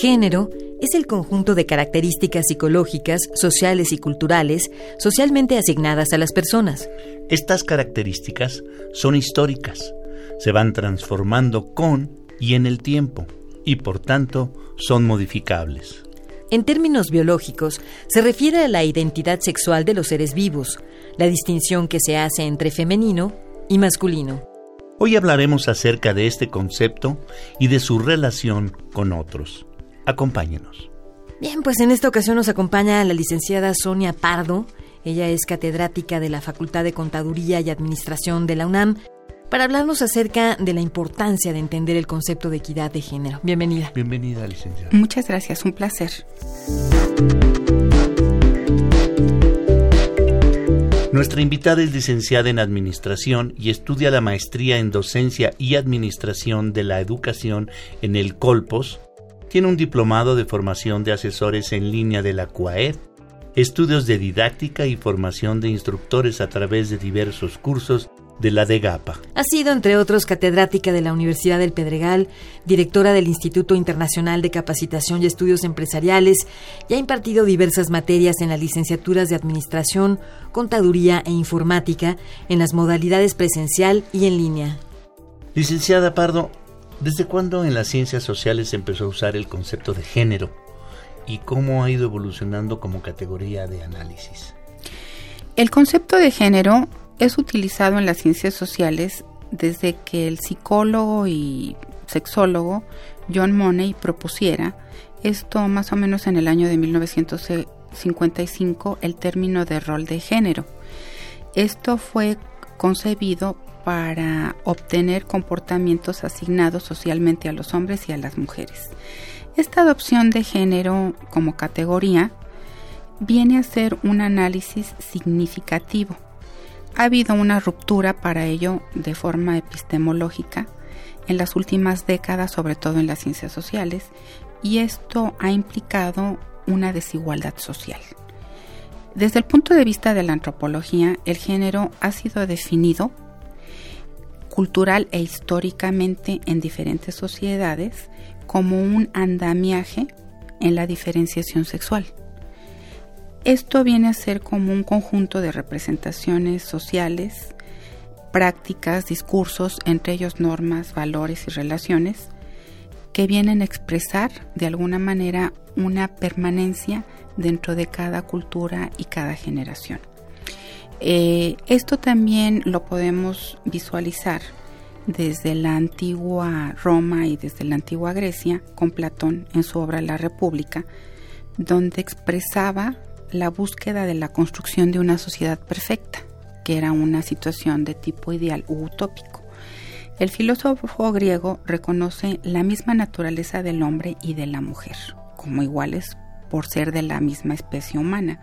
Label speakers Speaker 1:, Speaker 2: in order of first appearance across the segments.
Speaker 1: Género es el conjunto de características psicológicas, sociales y culturales socialmente asignadas a las personas.
Speaker 2: Estas características son históricas, se van transformando con y en el tiempo y por tanto son modificables.
Speaker 1: En términos biológicos, se refiere a la identidad sexual de los seres vivos, la distinción que se hace entre femenino y masculino.
Speaker 2: Hoy hablaremos acerca de este concepto y de su relación con otros. Acompáñenos.
Speaker 1: Bien, pues en esta ocasión nos acompaña la licenciada Sonia Pardo. Ella es catedrática de la Facultad de Contaduría y Administración de la UNAM para hablarnos acerca de la importancia de entender el concepto de equidad de género. Bienvenida.
Speaker 2: Bienvenida, licenciada.
Speaker 3: Muchas gracias, un placer.
Speaker 2: Nuestra invitada es licenciada en Administración y estudia la maestría en Docencia y Administración de la Educación en el Colpos, tiene un diplomado de formación de asesores en línea de la CUAED, estudios de didáctica y formación de instructores a través de diversos cursos de la DEGAPA.
Speaker 1: Ha sido, entre otros, catedrática de la Universidad del Pedregal, directora del Instituto Internacional de Capacitación y Estudios Empresariales y ha impartido diversas materias en las licenciaturas de Administración, Contaduría e Informática en las modalidades presencial y en línea.
Speaker 2: Licenciada Pardo, ¿Desde cuándo en las ciencias sociales se empezó a usar el concepto de género y cómo ha ido evolucionando como categoría de análisis?
Speaker 3: El concepto de género es utilizado en las ciencias sociales desde que el psicólogo y sexólogo John Money propusiera esto más o menos en el año de 1955 el término de rol de género. Esto fue concebido para obtener comportamientos asignados socialmente a los hombres y a las mujeres. Esta adopción de género como categoría viene a ser un análisis significativo. Ha habido una ruptura para ello de forma epistemológica en las últimas décadas, sobre todo en las ciencias sociales, y esto ha implicado una desigualdad social. Desde el punto de vista de la antropología, el género ha sido definido cultural e históricamente en diferentes sociedades como un andamiaje en la diferenciación sexual. Esto viene a ser como un conjunto de representaciones sociales, prácticas, discursos, entre ellos normas, valores y relaciones, que vienen a expresar de alguna manera una permanencia dentro de cada cultura y cada generación. Eh, esto también lo podemos visualizar desde la antigua Roma y desde la antigua Grecia con Platón en su obra La República, donde expresaba la búsqueda de la construcción de una sociedad perfecta, que era una situación de tipo ideal u utópico. El filósofo griego reconoce la misma naturaleza del hombre y de la mujer, como iguales por ser de la misma especie humana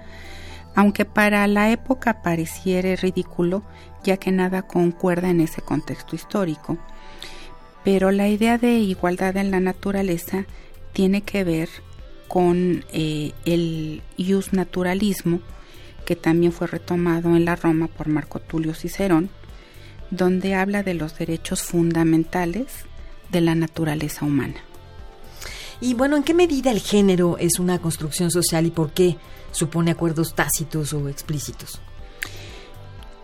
Speaker 3: aunque para la época pareciera ridículo, ya que nada concuerda en ese contexto histórico. Pero la idea de igualdad en la naturaleza tiene que ver con eh, el ius naturalismo, que también fue retomado en la Roma por Marco Tulio Cicerón, donde habla de los derechos fundamentales de la naturaleza humana.
Speaker 1: Y bueno, ¿en qué medida el género es una construcción social y por qué supone acuerdos tácitos o explícitos?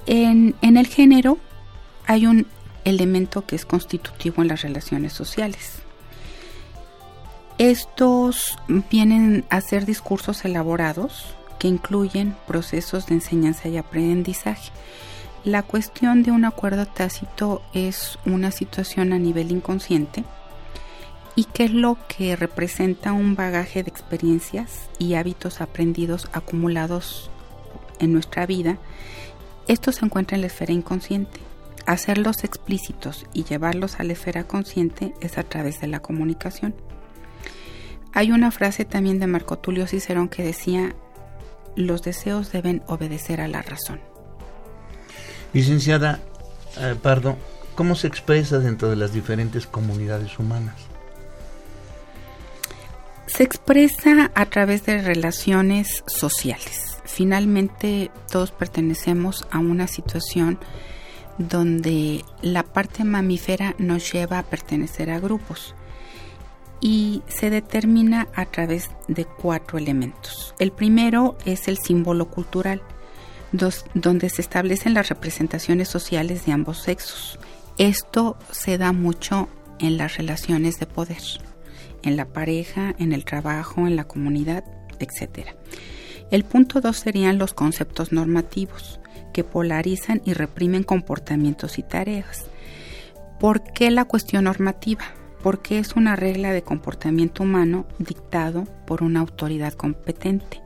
Speaker 3: En, el género hay un elemento que es constitutivo en las relaciones sociales. Estos vienen a ser discursos elaborados que incluyen procesos de enseñanza y aprendizaje. La cuestión de un acuerdo tácito es una situación a nivel inconsciente y qué es lo que representa un bagaje de experiencias y hábitos aprendidos acumulados en nuestra vida. Esto se encuentra en la esfera inconsciente. Hacerlos explícitos y llevarlos a la esfera consciente es a través de la comunicación. Hay una frase también de Marco Tulio Cicerón que decía, los deseos deben obedecer a la razón.
Speaker 2: Licenciada eh, Pardo, ¿cómo se expresa dentro de las diferentes comunidades humanas?
Speaker 3: Se expresa a través de relaciones sociales. Finalmente todos pertenecemos a una situación donde la parte mamífera nos lleva a pertenecer a grupos y se determina a través de cuatro elementos. El primero es el símbolo cultural, donde se establecen las representaciones sociales de ambos sexos. Esto se da mucho en las relaciones de poder, en la pareja, en el trabajo, en la comunidad, etc. El punto dos serían los conceptos normativos, que polarizan y reprimen comportamientos y tareas. ¿Por qué la cuestión normativa? porque es una regla de comportamiento humano dictado por una autoridad competente.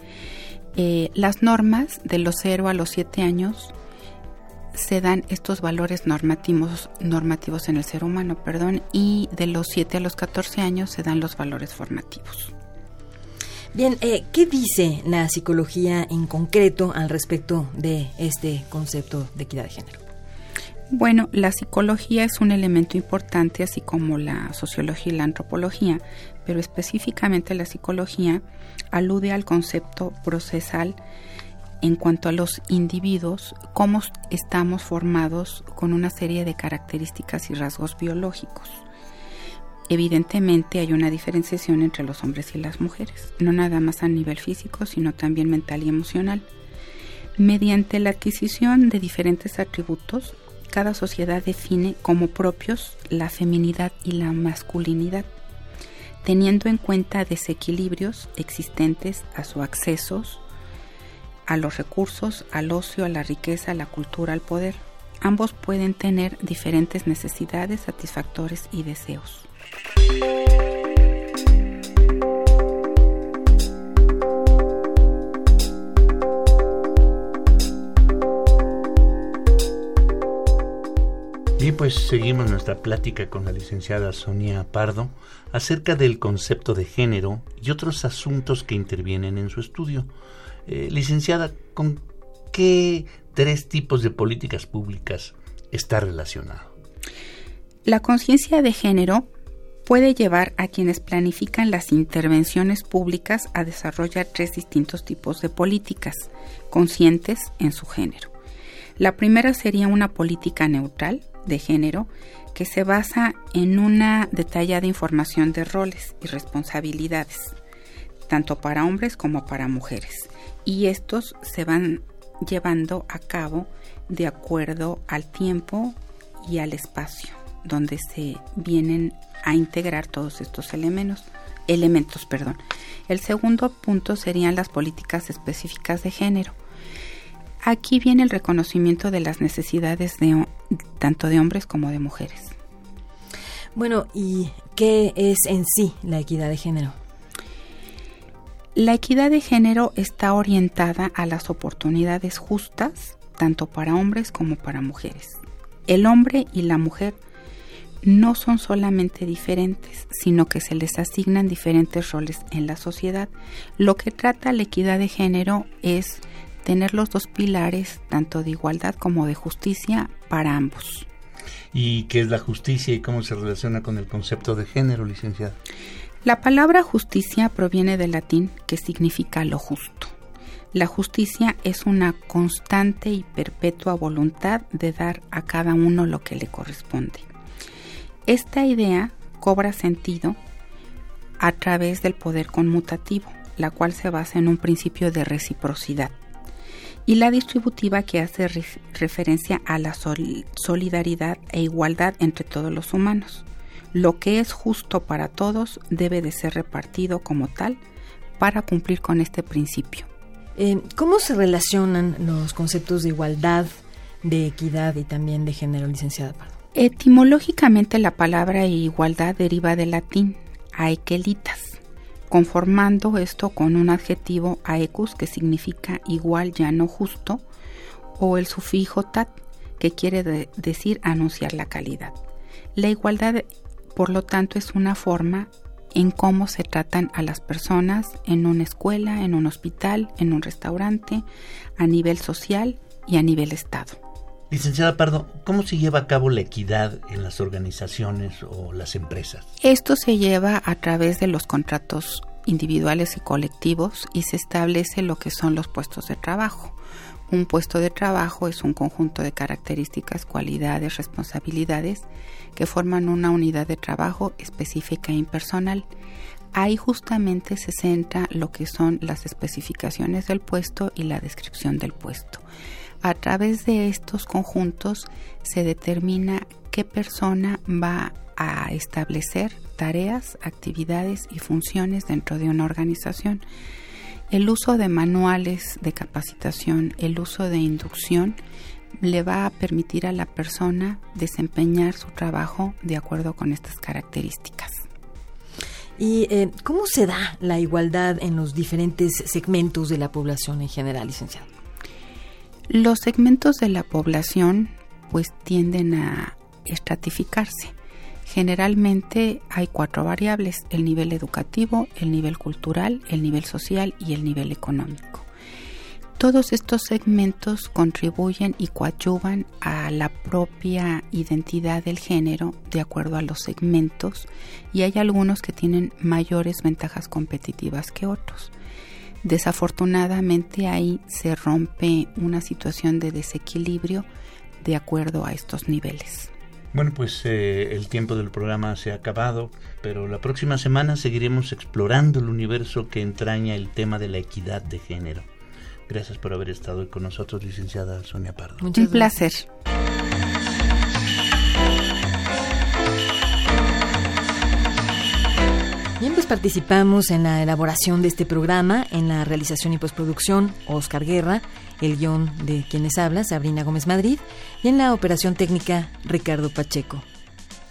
Speaker 3: Eh, las normas de los 0 a los 7 años se dan estos valores normativos, normativos en el ser humano, perdón, y de los 7 a los 14 años se dan los valores formativos.
Speaker 1: Bien, eh, ¿qué dice la psicología en concreto al respecto de este concepto de equidad de género?
Speaker 3: Bueno, la psicología es un elemento importante, así como la sociología y la antropología, pero específicamente la psicología alude al concepto procesal en cuanto a los individuos, cómo estamos formados con una serie de características y rasgos biológicos. Evidentemente hay una diferenciación entre los hombres y las mujeres, no nada más a nivel físico, sino también mental y emocional. Mediante la adquisición de diferentes atributos, cada sociedad define como propios la feminidad y la masculinidad, teniendo en cuenta desequilibrios existentes a su accesos, a los recursos, al ocio, a la riqueza, a la cultura, al poder. Ambos pueden tener diferentes necesidades, satisfactores y deseos.
Speaker 2: Y pues seguimos nuestra plática con la licenciada Sonia Pardo acerca del concepto de género y otros asuntos que intervienen en su estudio. Eh, licenciada, ¿con qué tres tipos de políticas públicas está relacionado?
Speaker 3: La conciencia de género puede llevar a quienes planifican las intervenciones públicas a desarrollar tres distintos tipos de políticas conscientes en su género. La primera sería una política neutral, de género que se basa en una detallada información de roles y responsabilidades, tanto para hombres como para mujeres. Y estos se van llevando a cabo de acuerdo al tiempo y al espacio donde se vienen a integrar todos estos elementos. Elementos, perdón. El segundo punto serían las políticas específicas de género Aquí viene el reconocimiento de las necesidades de tanto de hombres como de mujeres.
Speaker 1: Bueno, ¿y qué es en sí la equidad de género?
Speaker 3: La equidad de género está orientada a las oportunidades justas, tanto para hombres como para mujeres. El hombre y la mujer no son solamente diferentes, sino que se les asignan diferentes roles en la sociedad. Lo que trata la equidad de género es tener los dos pilares, tanto de igualdad como de justicia, para ambos.
Speaker 2: ¿Y qué es la justicia y cómo se relaciona con el concepto de género, licenciada?
Speaker 3: La palabra justicia proviene del latín que significa lo justo. La justicia es una constante y perpetua voluntad de dar a cada uno lo que le corresponde. Esta idea cobra sentido a través del poder conmutativo, la cual se basa en un principio de reciprocidad y la distributiva que hace referencia a la solidaridad e igualdad entre todos los humanos. Lo que es justo para todos debe de ser repartido como tal para cumplir con este principio.
Speaker 1: Eh, ¿Cómo se relacionan los conceptos de igualdad, de equidad y también de género, licenciada
Speaker 3: Etimológicamente la palabra igualdad deriva del latín aequelitas, conformando esto con un adjetivo aecus que significa igual ya no justo o el sufijo tat que quiere decir anunciar la calidad. La igualdad, por lo tanto, es una forma en cómo se tratan a las personas en una escuela, en un hospital, en un restaurante, a nivel social y a nivel Estado.
Speaker 2: Licenciada Pardo, ¿cómo se lleva a cabo la equidad en las organizaciones o las empresas?
Speaker 3: Esto se lleva a través de los contratos individuales y colectivos y se establece lo que son los puestos de trabajo. Un puesto de trabajo es un conjunto de características, cualidades, responsabilidades que forman una unidad de trabajo específica e impersonal. Ahí justamente se centra lo que son las especificaciones del puesto y la descripción del puesto. A través de estos conjuntos se determina qué persona va a establecer tareas, actividades y funciones dentro de una organización. El uso de manuales de capacitación, el uso de inducción, le va a permitir a la persona desempeñar su trabajo de acuerdo con estas características.
Speaker 1: ¿Y eh, cómo se da la igualdad en los diferentes segmentos de la población en general, licenciado?
Speaker 3: Los segmentos de la población pues tienden a estratificarse. Generalmente hay cuatro variables, el nivel educativo, el nivel cultural, el nivel social y el nivel económico. Todos estos segmentos contribuyen y coadyuvan a la propia identidad del género de acuerdo a los segmentos y hay algunos que tienen mayores ventajas competitivas que otros. Desafortunadamente ahí se rompe una situación de desequilibrio de acuerdo a estos niveles.
Speaker 2: Bueno, pues eh, el tiempo del programa se ha acabado, pero la próxima semana seguiremos explorando el universo que entraña el tema de la equidad de género. Gracias por haber estado hoy con nosotros, licenciada Sonia Pardo.
Speaker 3: Un placer.
Speaker 1: Participamos en la elaboración de este programa, en la realización y postproducción, Oscar Guerra, el guion de quienes habla, Sabrina Gómez Madrid, y en la operación técnica, Ricardo Pacheco.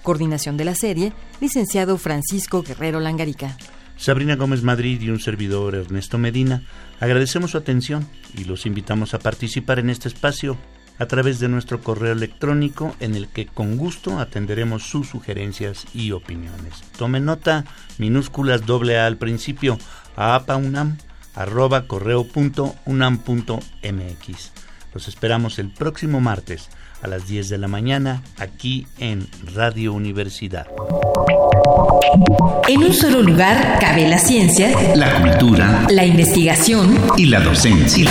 Speaker 1: Coordinación de la serie, licenciado Francisco Guerrero Langarica.
Speaker 2: Sabrina Gómez Madrid y un servidor Ernesto Medina, agradecemos su atención y los invitamos a participar en este espacio a través de nuestro correo electrónico en el que con gusto atenderemos sus sugerencias y opiniones. Tome nota, minúsculas doble A al principio, a apaunam, arroba correo punto unam punto mx. Los esperamos el próximo martes a las 10 de la mañana aquí en Radio Universidad.
Speaker 4: En un solo lugar cabe la ciencia,
Speaker 5: la cultura,
Speaker 4: la investigación
Speaker 5: y la docencia.